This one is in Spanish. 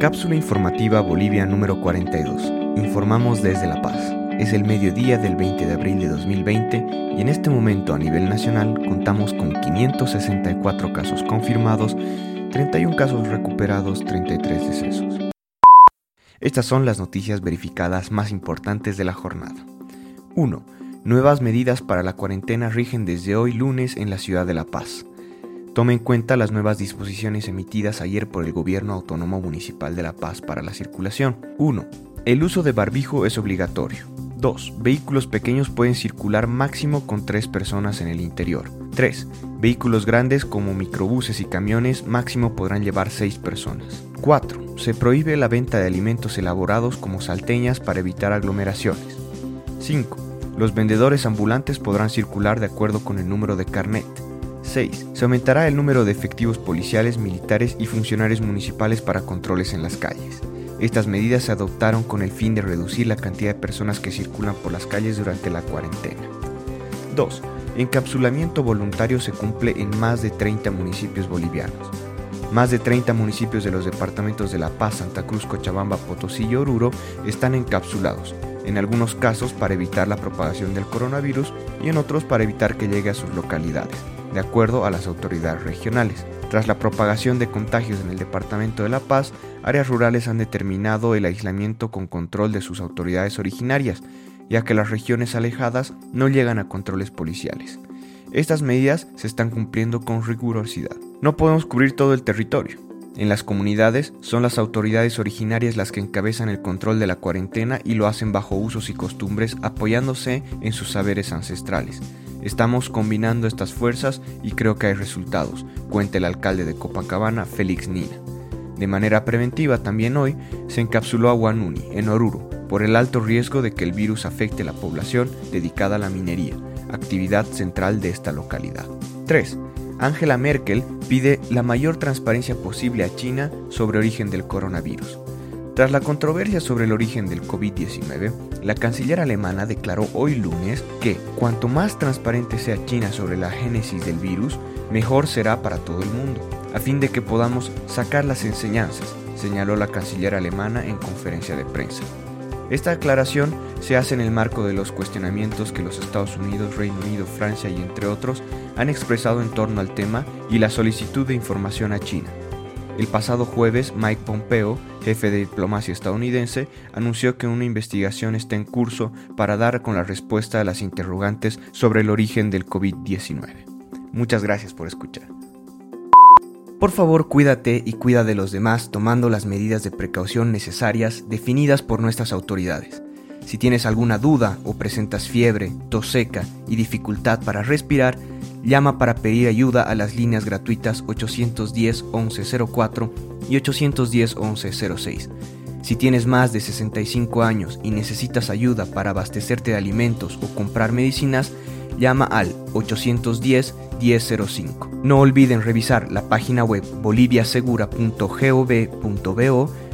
Cápsula informativa Bolivia número 42. Informamos desde La Paz. Es el mediodía del 20 de abril de 2020 y en este momento a nivel nacional contamos con 564 casos confirmados, 31 casos recuperados, 33 decesos. Estas son las noticias verificadas más importantes de la jornada. 1. Nuevas medidas para la cuarentena rigen desde hoy lunes en la ciudad de La Paz. Tome en cuenta las nuevas disposiciones emitidas ayer por el Gobierno Autónomo Municipal de La Paz para la circulación. 1. El uso de barbijo es obligatorio. 2. Vehículos pequeños pueden circular máximo con 3 personas en el interior. 3. Vehículos grandes como microbuses y camiones máximo podrán llevar 6 personas. 4. Se prohíbe la venta de alimentos elaborados como salteñas para evitar aglomeraciones. 5. Los vendedores ambulantes podrán circular de acuerdo con el número de carnet. 6. Se aumentará el número de efectivos policiales, militares y funcionarios municipales para controles en las calles. Estas medidas se adoptaron con el fin de reducir la cantidad de personas que circulan por las calles durante la cuarentena. 2. Encapsulamiento voluntario se cumple en más de 30 municipios bolivianos. Más de 30 municipios de los departamentos de La Paz, Santa Cruz, Cochabamba, Potosí y Oruro están encapsulados, en algunos casos para evitar la propagación del coronavirus y en otros para evitar que llegue a sus localidades de acuerdo a las autoridades regionales. Tras la propagación de contagios en el departamento de La Paz, áreas rurales han determinado el aislamiento con control de sus autoridades originarias, ya que las regiones alejadas no llegan a controles policiales. Estas medidas se están cumpliendo con rigurosidad. No podemos cubrir todo el territorio. En las comunidades son las autoridades originarias las que encabezan el control de la cuarentena y lo hacen bajo usos y costumbres apoyándose en sus saberes ancestrales. Estamos combinando estas fuerzas y creo que hay resultados, cuenta el alcalde de Copacabana, Félix Nina. De manera preventiva también hoy se encapsuló a Guanuni, en Oruro, por el alto riesgo de que el virus afecte la población dedicada a la minería, actividad central de esta localidad. 3. Angela Merkel pide la mayor transparencia posible a China sobre origen del coronavirus. Tras la controversia sobre el origen del COVID-19, la canciller alemana declaró hoy lunes que cuanto más transparente sea China sobre la génesis del virus, mejor será para todo el mundo, a fin de que podamos sacar las enseñanzas, señaló la canciller alemana en conferencia de prensa. Esta aclaración se hace en el marco de los cuestionamientos que los Estados Unidos, Reino Unido, Francia y entre otros han expresado en torno al tema y la solicitud de información a China. El pasado jueves, Mike Pompeo, jefe de diplomacia estadounidense, anunció que una investigación está en curso para dar con la respuesta a las interrogantes sobre el origen del COVID-19. Muchas gracias por escuchar. Por favor, cuídate y cuida de los demás tomando las medidas de precaución necesarias definidas por nuestras autoridades. Si tienes alguna duda o presentas fiebre, tos seca y dificultad para respirar, Llama para pedir ayuda a las líneas gratuitas 810 1104 y 810 1106. Si tienes más de 65 años y necesitas ayuda para abastecerte de alimentos o comprar medicinas, llama al 810 1005. No olviden revisar la página web boliviasegura.gov.bo